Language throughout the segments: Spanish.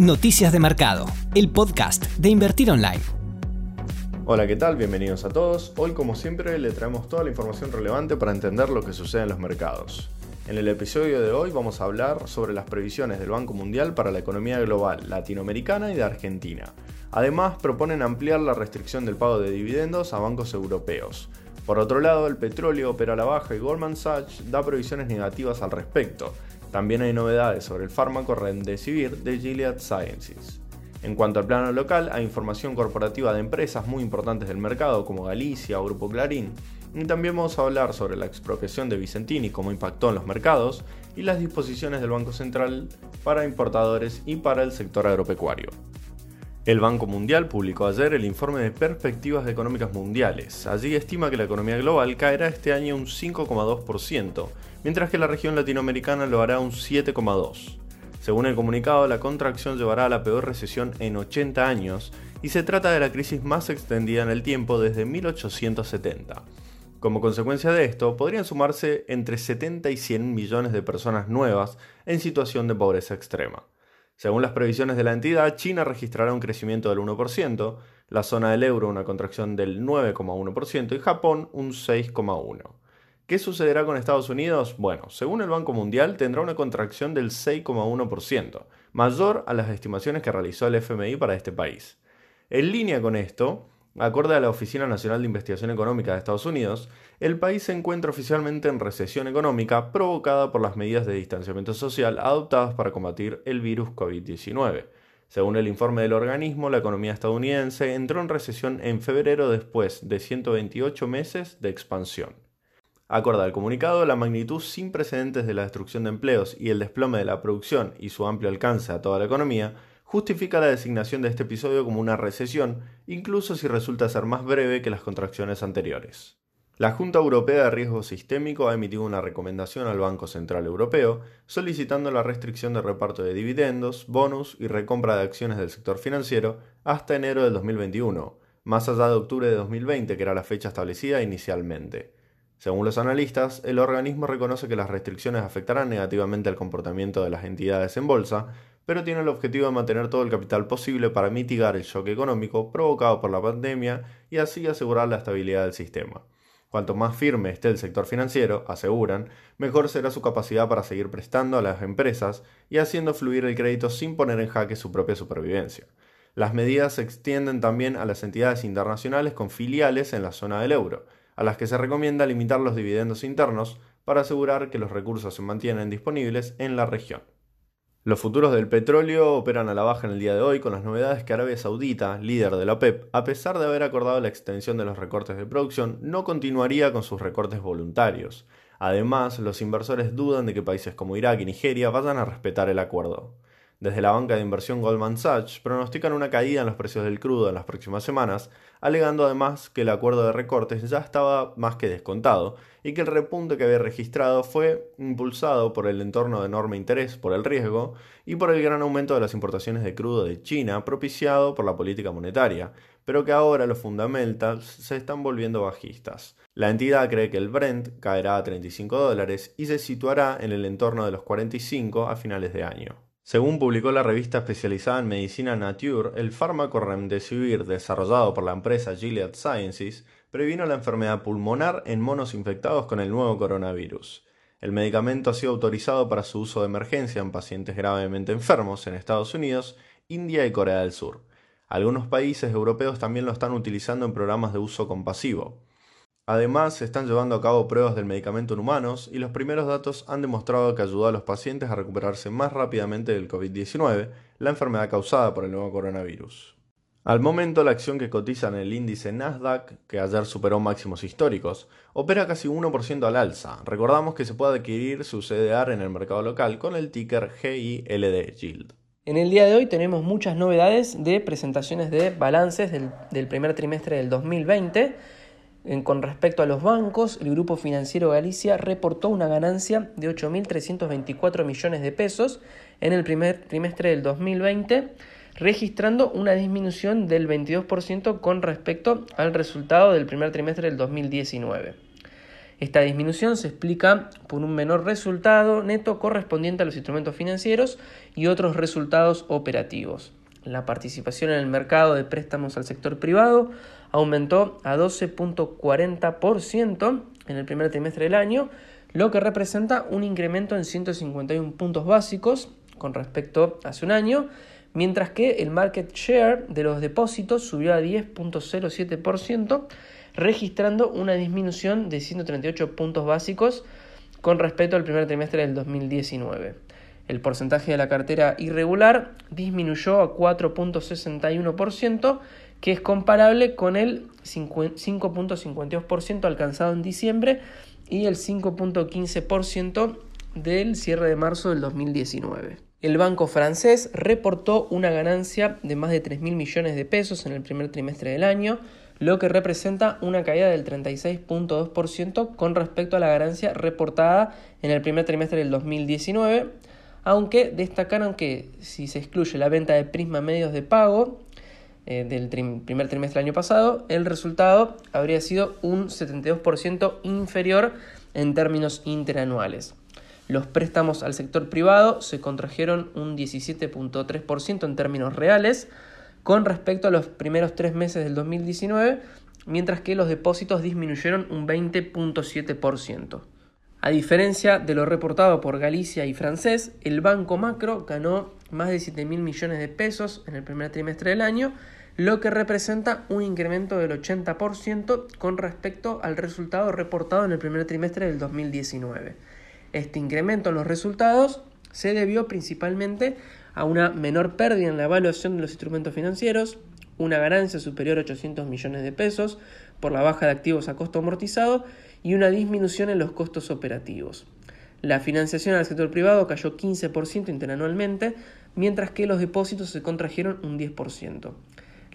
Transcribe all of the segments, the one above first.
Noticias de Mercado, el podcast de Invertir Online. Hola, ¿qué tal? Bienvenidos a todos. Hoy, como siempre, le traemos toda la información relevante para entender lo que sucede en los mercados. En el episodio de hoy vamos a hablar sobre las previsiones del Banco Mundial para la economía global latinoamericana y de Argentina. Además, proponen ampliar la restricción del pago de dividendos a bancos europeos. Por otro lado, el petróleo opera a la baja y Goldman Sachs da previsiones negativas al respecto, también hay novedades sobre el fármaco Remdesivir de Gilead Sciences. En cuanto al plano local, hay información corporativa de empresas muy importantes del mercado como Galicia o Grupo Clarín, y también vamos a hablar sobre la expropiación de Vicentini, cómo impactó en los mercados, y las disposiciones del Banco Central para importadores y para el sector agropecuario. El Banco Mundial publicó ayer el informe de perspectivas económicas mundiales. Allí estima que la economía global caerá este año un 5,2%, mientras que la región latinoamericana lo hará un 7,2%. Según el comunicado, la contracción llevará a la peor recesión en 80 años y se trata de la crisis más extendida en el tiempo desde 1870. Como consecuencia de esto, podrían sumarse entre 70 y 100 millones de personas nuevas en situación de pobreza extrema. Según las previsiones de la entidad, China registrará un crecimiento del 1%, la zona del euro una contracción del 9,1% y Japón un 6,1%. ¿Qué sucederá con Estados Unidos? Bueno, según el Banco Mundial tendrá una contracción del 6,1%, mayor a las estimaciones que realizó el FMI para este país. En línea con esto, acorde a la Oficina Nacional de Investigación Económica de Estados Unidos, el país se encuentra oficialmente en recesión económica provocada por las medidas de distanciamiento social adoptadas para combatir el virus COVID-19. Según el informe del organismo, la economía estadounidense entró en recesión en febrero después de 128 meses de expansión. Acorde al comunicado, la magnitud sin precedentes de la destrucción de empleos y el desplome de la producción y su amplio alcance a toda la economía justifica la designación de este episodio como una recesión, incluso si resulta ser más breve que las contracciones anteriores. La Junta Europea de Riesgo Sistémico ha emitido una recomendación al Banco Central Europeo solicitando la restricción de reparto de dividendos, bonus y recompra de acciones del sector financiero hasta enero del 2021, más allá de octubre de 2020, que era la fecha establecida inicialmente. Según los analistas, el organismo reconoce que las restricciones afectarán negativamente al comportamiento de las entidades en bolsa, pero tiene el objetivo de mantener todo el capital posible para mitigar el shock económico provocado por la pandemia y así asegurar la estabilidad del sistema. Cuanto más firme esté el sector financiero, aseguran, mejor será su capacidad para seguir prestando a las empresas y haciendo fluir el crédito sin poner en jaque su propia supervivencia. Las medidas se extienden también a las entidades internacionales con filiales en la zona del euro, a las que se recomienda limitar los dividendos internos para asegurar que los recursos se mantienen disponibles en la región. Los futuros del petróleo operan a la baja en el día de hoy con las novedades que Arabia Saudita, líder de la OPEP, a pesar de haber acordado la extensión de los recortes de producción, no continuaría con sus recortes voluntarios. Además, los inversores dudan de que países como Irak y Nigeria vayan a respetar el acuerdo. Desde la banca de inversión Goldman Sachs pronostican una caída en los precios del crudo en las próximas semanas, alegando además que el acuerdo de recortes ya estaba más que descontado y que el repunte que había registrado fue impulsado por el entorno de enorme interés por el riesgo y por el gran aumento de las importaciones de crudo de China propiciado por la política monetaria, pero que ahora los fundamentals se están volviendo bajistas. La entidad cree que el Brent caerá a 35 dólares y se situará en el entorno de los 45 a finales de año. Según publicó la revista especializada en medicina Nature, el fármaco Remdesivir desarrollado por la empresa Gilead Sciences previno la enfermedad pulmonar en monos infectados con el nuevo coronavirus. El medicamento ha sido autorizado para su uso de emergencia en pacientes gravemente enfermos en Estados Unidos, India y Corea del Sur. Algunos países europeos también lo están utilizando en programas de uso compasivo. Además, se están llevando a cabo pruebas del medicamento en humanos y los primeros datos han demostrado que ayudó a los pacientes a recuperarse más rápidamente del COVID-19, la enfermedad causada por el nuevo coronavirus. Al momento, la acción que cotiza en el índice Nasdaq, que ayer superó máximos históricos, opera casi 1% al alza. Recordamos que se puede adquirir su CDR en el mercado local con el ticker GILD Yield. En el día de hoy tenemos muchas novedades de presentaciones de balances del, del primer trimestre del 2020 con respecto a los bancos, el Grupo Financiero Galicia reportó una ganancia de 8.324 millones de pesos en el primer trimestre del 2020, registrando una disminución del 22% con respecto al resultado del primer trimestre del 2019. Esta disminución se explica por un menor resultado neto correspondiente a los instrumentos financieros y otros resultados operativos. La participación en el mercado de préstamos al sector privado aumentó a 12.40% en el primer trimestre del año, lo que representa un incremento en 151 puntos básicos con respecto a hace un año, mientras que el market share de los depósitos subió a 10.07%, registrando una disminución de 138 puntos básicos con respecto al primer trimestre del 2019. El porcentaje de la cartera irregular disminuyó a 4.61%, que es comparable con el 5.52% alcanzado en diciembre y el 5.15% del cierre de marzo del 2019. El banco francés reportó una ganancia de más de 3.000 millones de pesos en el primer trimestre del año, lo que representa una caída del 36.2% con respecto a la ganancia reportada en el primer trimestre del 2019, aunque destacaron que si se excluye la venta de Prisma Medios de Pago eh, del primer trimestre del año pasado, el resultado habría sido un 72% inferior en términos interanuales. Los préstamos al sector privado se contrajeron un 17.3% en términos reales, con respecto a los primeros tres meses del 2019, mientras que los depósitos disminuyeron un 20.7%. A diferencia de lo reportado por Galicia y Francés, el Banco Macro ganó más de 7 mil millones de pesos en el primer trimestre del año, lo que representa un incremento del 80% con respecto al resultado reportado en el primer trimestre del 2019. Este incremento en los resultados se debió principalmente a una menor pérdida en la evaluación de los instrumentos financieros, una ganancia superior a 800 millones de pesos por la baja de activos a costo amortizado y una disminución en los costos operativos. La financiación al sector privado cayó 15% interanualmente, mientras que los depósitos se contrajeron un 10%.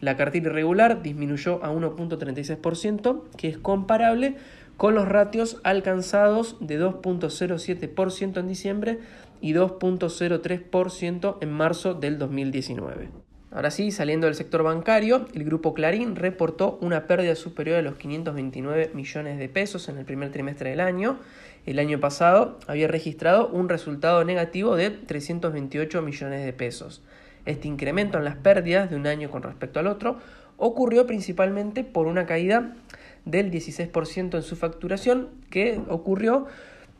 La cartera irregular disminuyó a 1.36%, que es comparable con los ratios alcanzados de 2.07% en diciembre y 2.03% en marzo del 2019. Ahora sí, saliendo del sector bancario, el grupo Clarín reportó una pérdida superior a los 529 millones de pesos en el primer trimestre del año. El año pasado había registrado un resultado negativo de 328 millones de pesos. Este incremento en las pérdidas de un año con respecto al otro ocurrió principalmente por una caída del 16% en su facturación que ocurrió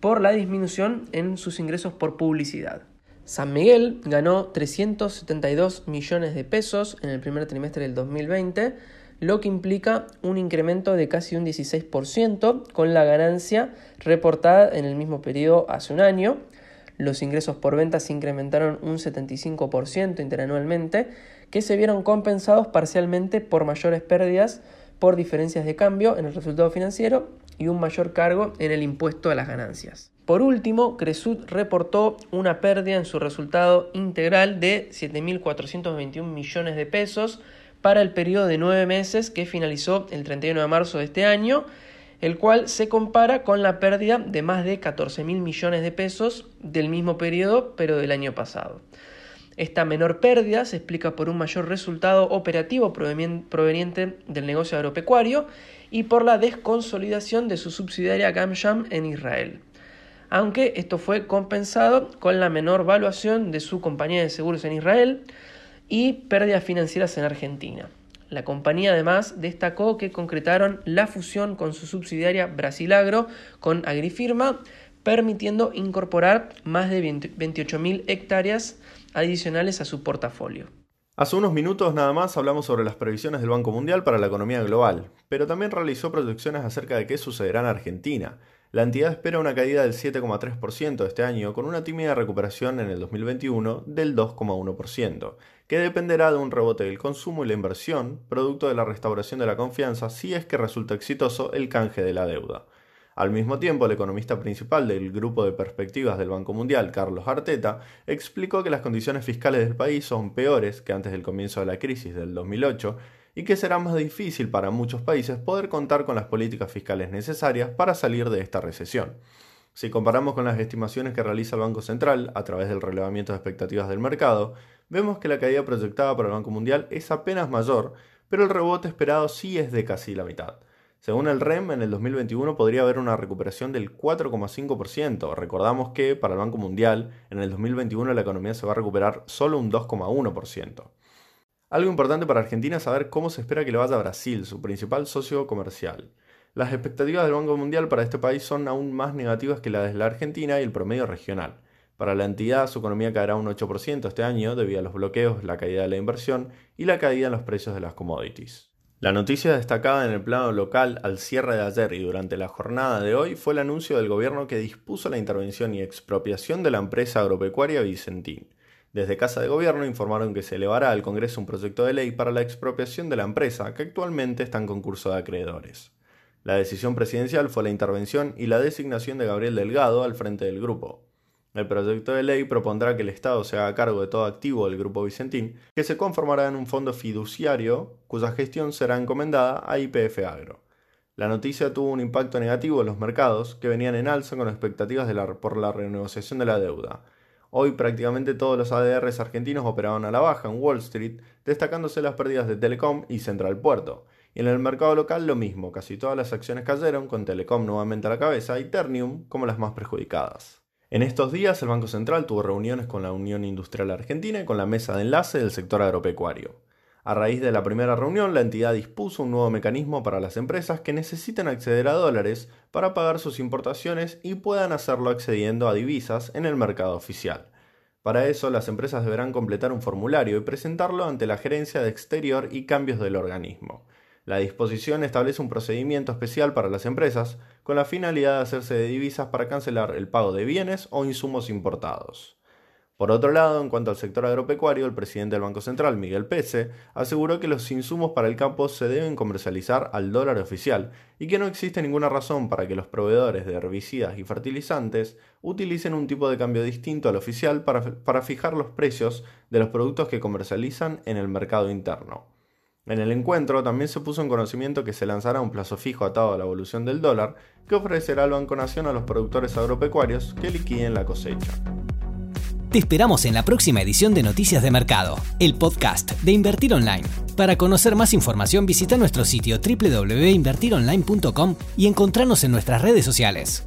por la disminución en sus ingresos por publicidad. San Miguel ganó 372 millones de pesos en el primer trimestre del 2020, lo que implica un incremento de casi un 16% con la ganancia reportada en el mismo periodo hace un año. Los ingresos por ventas se incrementaron un 75% interanualmente, que se vieron compensados parcialmente por mayores pérdidas por diferencias de cambio en el resultado financiero y un mayor cargo en el impuesto a las ganancias. Por último, Cresud reportó una pérdida en su resultado integral de 7.421 millones de pesos para el periodo de nueve meses que finalizó el 31 de marzo de este año, el cual se compara con la pérdida de más de 14.000 millones de pesos del mismo periodo, pero del año pasado. Esta menor pérdida se explica por un mayor resultado operativo proveniente del negocio agropecuario y por la desconsolidación de su subsidiaria Gamsham en Israel. Aunque esto fue compensado con la menor valuación de su compañía de seguros en Israel y pérdidas financieras en Argentina. La compañía además destacó que concretaron la fusión con su subsidiaria Brasilagro con Agrifirma, permitiendo incorporar más de 28.000 hectáreas adicionales a su portafolio. Hace unos minutos nada más hablamos sobre las previsiones del Banco Mundial para la economía global, pero también realizó proyecciones acerca de qué sucederá en Argentina. La entidad espera una caída del 7,3% este año, con una tímida recuperación en el 2021 del 2,1%, que dependerá de un rebote del consumo y la inversión, producto de la restauración de la confianza si es que resulta exitoso el canje de la deuda. Al mismo tiempo, el economista principal del grupo de perspectivas del Banco Mundial, Carlos Arteta, explicó que las condiciones fiscales del país son peores que antes del comienzo de la crisis del 2008 y que será más difícil para muchos países poder contar con las políticas fiscales necesarias para salir de esta recesión. Si comparamos con las estimaciones que realiza el Banco Central a través del relevamiento de expectativas del mercado, vemos que la caída proyectada para el Banco Mundial es apenas mayor, pero el rebote esperado sí es de casi la mitad. Según el REM, en el 2021 podría haber una recuperación del 4,5%. Recordamos que para el Banco Mundial, en el 2021 la economía se va a recuperar solo un 2,1%. Algo importante para Argentina es saber cómo se espera que le vaya a Brasil, su principal socio comercial. Las expectativas del Banco Mundial para este país son aún más negativas que las de la Argentina y el promedio regional. Para la entidad, su economía caerá un 8% este año debido a los bloqueos, la caída de la inversión y la caída en los precios de las commodities. La noticia destacada en el plano local al cierre de ayer y durante la jornada de hoy fue el anuncio del gobierno que dispuso la intervención y expropiación de la empresa agropecuaria Vicentín. Desde Casa de Gobierno informaron que se elevará al Congreso un proyecto de ley para la expropiación de la empresa, que actualmente está en concurso de acreedores. La decisión presidencial fue la intervención y la designación de Gabriel Delgado al frente del grupo. El proyecto de ley propondrá que el Estado se haga cargo de todo activo del Grupo Vicentín, que se conformará en un fondo fiduciario cuya gestión será encomendada a IPF Agro. La noticia tuvo un impacto negativo en los mercados, que venían en alza con expectativas por la renegociación de la deuda. Hoy prácticamente todos los ADRs argentinos operaban a la baja en Wall Street, destacándose las pérdidas de Telecom y Central Puerto. Y en el mercado local lo mismo, casi todas las acciones cayeron, con Telecom nuevamente a la cabeza y Ternium como las más perjudicadas. En estos días el Banco Central tuvo reuniones con la Unión Industrial Argentina y con la mesa de enlace del sector agropecuario. A raíz de la primera reunión, la entidad dispuso un nuevo mecanismo para las empresas que necesitan acceder a dólares para pagar sus importaciones y puedan hacerlo accediendo a divisas en el mercado oficial. Para eso, las empresas deberán completar un formulario y presentarlo ante la Gerencia de Exterior y Cambios del organismo. La disposición establece un procedimiento especial para las empresas con la finalidad de hacerse de divisas para cancelar el pago de bienes o insumos importados. Por otro lado, en cuanto al sector agropecuario, el presidente del Banco Central, Miguel Pese, aseguró que los insumos para el campo se deben comercializar al dólar oficial y que no existe ninguna razón para que los proveedores de herbicidas y fertilizantes utilicen un tipo de cambio distinto al oficial para, para fijar los precios de los productos que comercializan en el mercado interno. En el encuentro también se puso en conocimiento que se lanzará un plazo fijo atado a la evolución del dólar que ofrecerá el Banco Nación a los productores agropecuarios que liquiden la cosecha. Te esperamos en la próxima edición de Noticias de Mercado, el podcast de Invertir Online. Para conocer más información visita nuestro sitio www.invertironline.com y encontrarnos en nuestras redes sociales.